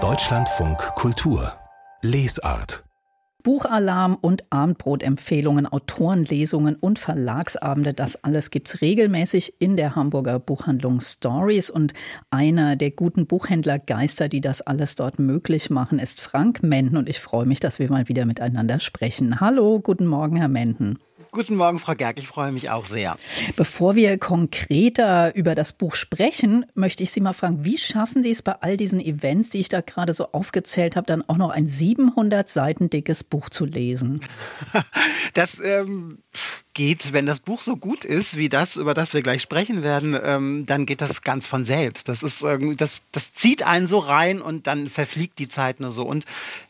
Deutschlandfunk Kultur Lesart Buchalarm und Abendbrotempfehlungen, Autorenlesungen und Verlagsabende, das alles gibt es regelmäßig in der Hamburger Buchhandlung Stories. Und einer der guten Buchhändlergeister, die das alles dort möglich machen, ist Frank Menden. Und ich freue mich, dass wir mal wieder miteinander sprechen. Hallo, guten Morgen, Herr Menden. Guten Morgen, Frau Gerg. Ich freue mich auch sehr. Bevor wir konkreter über das Buch sprechen, möchte ich Sie mal fragen, wie schaffen Sie es bei all diesen Events, die ich da gerade so aufgezählt habe, dann auch noch ein 700 Seiten dickes Buch zu lesen? Das ähm, geht, wenn das Buch so gut ist, wie das, über das wir gleich sprechen werden, ähm, dann geht das ganz von selbst. Das ist irgendwie, das, das zieht einen so rein und dann verfliegt die Zeit nur so. Und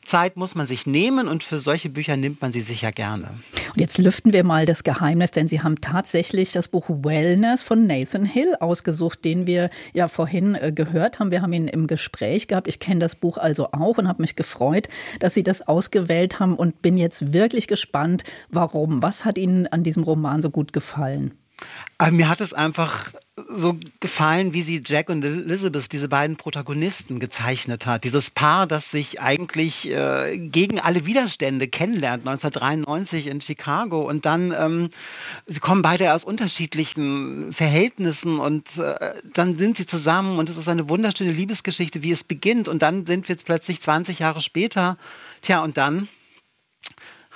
Zeit muss man sich nehmen und für solche Bücher nimmt man sie sicher gerne. Und jetzt lüften wir mal das Geheimnis, denn Sie haben tatsächlich das Buch Wellness von Nathan Hill ausgesucht, den wir ja vorhin äh, gehört haben. Wir haben ihn im Gespräch gehabt. Ich kenne das Buch also auch und habe mich gefreut, dass Sie das ausgewählt haben und bin jetzt wirklich gespannt, warum. Was hat Ihnen an diesem Roman so gut gefallen? Aber mir hat es einfach so gefallen, wie sie Jack und Elizabeth, diese beiden Protagonisten, gezeichnet hat. Dieses Paar, das sich eigentlich äh, gegen alle Widerstände kennenlernt, 1993 in Chicago. Und dann, ähm, sie kommen beide aus unterschiedlichen Verhältnissen und äh, dann sind sie zusammen und es ist eine wunderschöne Liebesgeschichte, wie es beginnt. Und dann sind wir jetzt plötzlich 20 Jahre später. Tja, und dann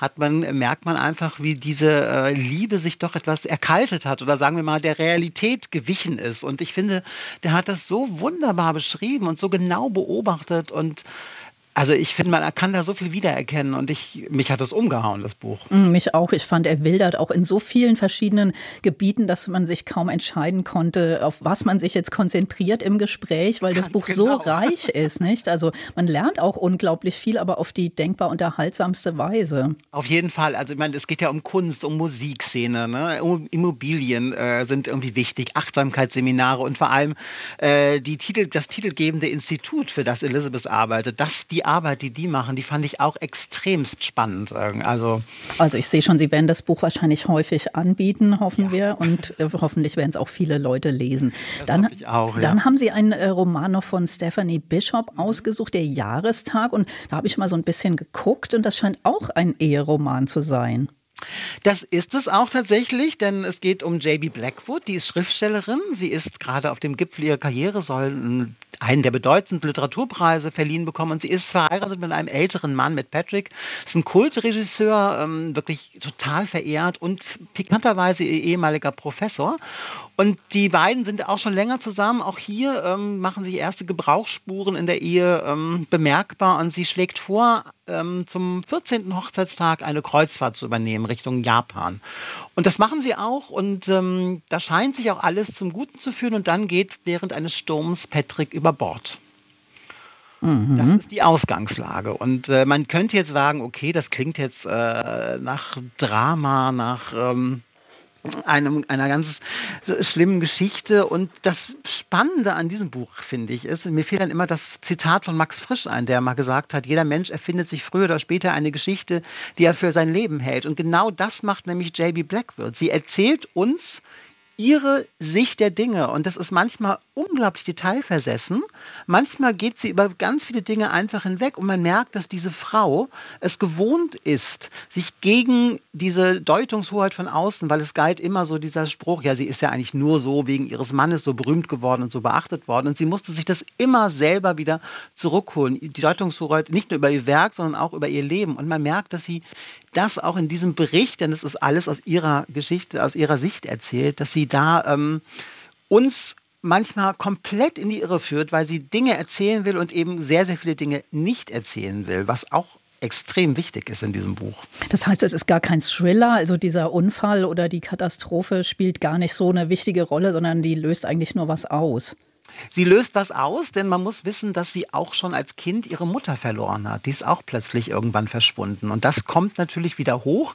hat man, merkt man einfach, wie diese äh, Liebe sich doch etwas erkaltet hat oder sagen wir mal der Realität gewichen ist. Und ich finde, der hat das so wunderbar beschrieben und so genau beobachtet und also ich finde, man kann da so viel wiedererkennen und ich, mich hat das umgehauen, das Buch. Mm, mich auch. Ich fand, er wildert auch in so vielen verschiedenen Gebieten, dass man sich kaum entscheiden konnte, auf was man sich jetzt konzentriert im Gespräch, weil Ganz das Buch genau. so reich ist, nicht? Also man lernt auch unglaublich viel, aber auf die denkbar unterhaltsamste Weise. Auf jeden Fall. Also ich meine, es geht ja um Kunst, um Musikszene, ne? Immobilien äh, sind irgendwie wichtig, Achtsamkeitsseminare und vor allem äh, die Titel, das titelgebende Institut, für das Elizabeth arbeitet, das die Arbeit, die die machen, die fand ich auch extremst spannend. Also, also ich sehe schon, Sie werden das Buch wahrscheinlich häufig anbieten, hoffen ja. wir. Und äh, hoffentlich werden es auch viele Leute lesen. Das dann, ich auch, ja. dann haben Sie einen äh, Roman noch von Stephanie Bishop ausgesucht, der Jahrestag. Und da habe ich mal so ein bisschen geguckt und das scheint auch ein Eheroman zu sein. Das ist es auch tatsächlich, denn es geht um JB Blackwood, die ist Schriftstellerin. Sie ist gerade auf dem Gipfel ihrer Karriere, soll einen der bedeutendsten Literaturpreise verliehen bekommen und sie ist verheiratet mit einem älteren Mann, mit Patrick. Ist ein Kultregisseur, ähm, wirklich total verehrt und pikanterweise ihr ehemaliger Professor. Und die beiden sind auch schon länger zusammen. Auch hier ähm, machen sich erste Gebrauchsspuren in der Ehe ähm, bemerkbar. Und sie schlägt vor, ähm, zum 14. Hochzeitstag eine Kreuzfahrt zu übernehmen Richtung Japan. Und das machen sie auch. Und ähm, da scheint sich auch alles zum Guten zu führen. Und dann geht während eines Sturms Patrick über Bord. Mhm. Das ist die Ausgangslage. Und äh, man könnte jetzt sagen, okay, das klingt jetzt äh, nach Drama, nach ähm, einem, einer ganz schlimmen Geschichte. Und das Spannende an diesem Buch, finde ich, ist, mir fehlt dann immer das Zitat von Max Frisch ein, der mal gesagt hat, jeder Mensch erfindet sich früher oder später eine Geschichte, die er für sein Leben hält. Und genau das macht nämlich J.B. Blackwood. Sie erzählt uns ihre Sicht der Dinge. Und das ist manchmal unglaublich detailversessen. Manchmal geht sie über ganz viele Dinge einfach hinweg und man merkt, dass diese Frau es gewohnt ist, sich gegen diese Deutungshoheit von außen, weil es galt immer so dieser Spruch, ja, sie ist ja eigentlich nur so wegen ihres Mannes so berühmt geworden und so beachtet worden. Und sie musste sich das immer selber wieder zurückholen. Die Deutungshoheit nicht nur über ihr Werk, sondern auch über ihr Leben. Und man merkt, dass sie das auch in diesem Bericht, denn es ist alles aus ihrer Geschichte, aus ihrer Sicht erzählt, dass sie da ähm, uns manchmal komplett in die Irre führt, weil sie Dinge erzählen will und eben sehr, sehr viele Dinge nicht erzählen will, was auch extrem wichtig ist in diesem Buch. Das heißt, es ist gar kein Thriller, also dieser Unfall oder die Katastrophe spielt gar nicht so eine wichtige Rolle, sondern die löst eigentlich nur was aus. Sie löst was aus, denn man muss wissen, dass sie auch schon als Kind ihre Mutter verloren hat. Die ist auch plötzlich irgendwann verschwunden. Und das kommt natürlich wieder hoch.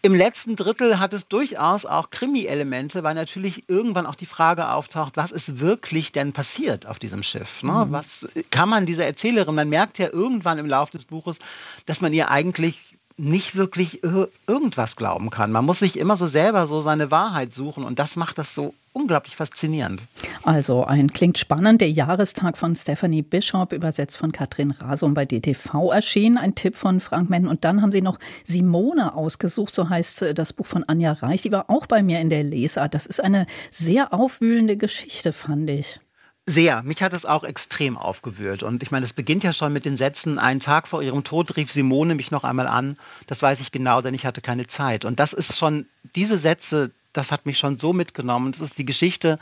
Im letzten Drittel hat es durchaus auch Krimi-Elemente, weil natürlich irgendwann auch die Frage auftaucht, was ist wirklich denn passiert auf diesem Schiff? Ne? Mhm. Was kann man dieser Erzählerin, man merkt ja irgendwann im Laufe des Buches, dass man ihr eigentlich nicht wirklich irgendwas glauben kann. Man muss sich immer so selber so seine Wahrheit suchen und das macht das so unglaublich faszinierend. Also ein klingt spannend. Der Jahrestag von Stephanie Bishop, übersetzt von Katrin Rasum bei DTV erschienen. Ein Tipp von Frank Menn. Und dann haben Sie noch Simone ausgesucht, so heißt äh, das Buch von Anja Reich. Die war auch bei mir in der Lesart. Das ist eine sehr aufwühlende Geschichte, fand ich. Sehr. Mich hat es auch extrem aufgewühlt. Und ich meine, es beginnt ja schon mit den Sätzen, einen Tag vor ihrem Tod rief Simone mich noch einmal an. Das weiß ich genau, denn ich hatte keine Zeit. Und das ist schon, diese Sätze, das hat mich schon so mitgenommen. Das ist die Geschichte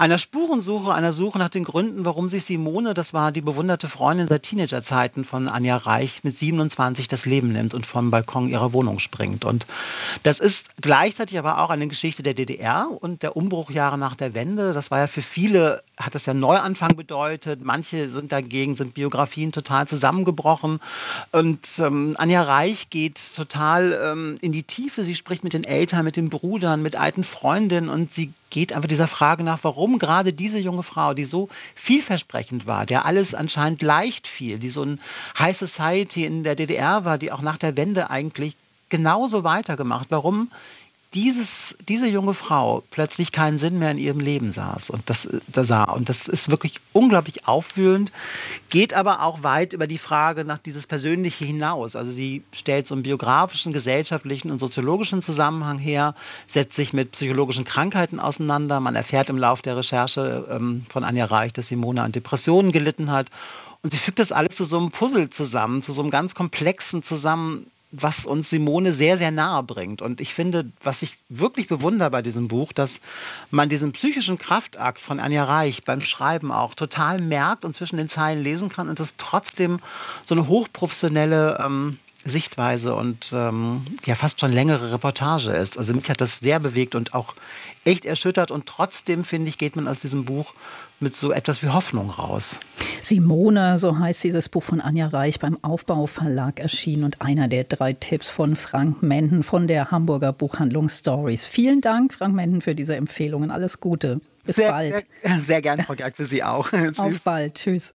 einer Spurensuche, einer Suche nach den Gründen, warum sich Simone, das war die bewunderte Freundin seit Teenagerzeiten von Anja Reich, mit 27 das Leben nimmt und vom Balkon ihrer Wohnung springt. Und das ist gleichzeitig aber auch eine Geschichte der DDR und der Umbruchjahre nach der Wende. Das war ja für viele, hat das ja Neuanfang bedeutet. Manche sind dagegen, sind Biografien total zusammengebrochen. Und ähm, Anja Reich geht total ähm, in die Tiefe. Sie spricht mit den Eltern, mit den Brüdern, mit alten Freundinnen und sie geht einfach dieser Frage nach, warum gerade diese junge Frau, die so vielversprechend war, der alles anscheinend leicht fiel, die so ein High Society in der DDR war, die auch nach der Wende eigentlich genauso weitergemacht, warum dieses, diese junge Frau plötzlich keinen Sinn mehr in ihrem Leben saß und das, da sah. Und das ist wirklich unglaublich aufwühlend, geht aber auch weit über die Frage nach dieses Persönliche hinaus. Also sie stellt so einen biografischen, gesellschaftlichen und soziologischen Zusammenhang her, setzt sich mit psychologischen Krankheiten auseinander. Man erfährt im Laufe der Recherche ähm, von Anja Reich, dass Simone an Depressionen gelitten hat. Und sie fügt das alles zu so einem Puzzle zusammen, zu so einem ganz komplexen Zusammenhang was uns Simone sehr, sehr nahe bringt. Und ich finde, was ich wirklich bewundere bei diesem Buch, dass man diesen psychischen Kraftakt von Anja Reich beim Schreiben auch total merkt und zwischen den Zeilen lesen kann und es trotzdem so eine hochprofessionelle ähm, Sichtweise und ähm, ja fast schon längere Reportage ist. Also mich hat das sehr bewegt und auch echt erschüttert und trotzdem finde ich, geht man aus diesem Buch mit so etwas wie Hoffnung raus. Simone, so heißt dieses Buch von Anja Reich, beim Aufbau Verlag erschienen und einer der drei Tipps von Frank Menden von der Hamburger Buchhandlung Stories. Vielen Dank, Frank Menden, für diese Empfehlungen. Alles Gute. Bis sehr, bald. Sehr, sehr gerne, Frau Gerg, für Sie auch. Auf bald. Tschüss.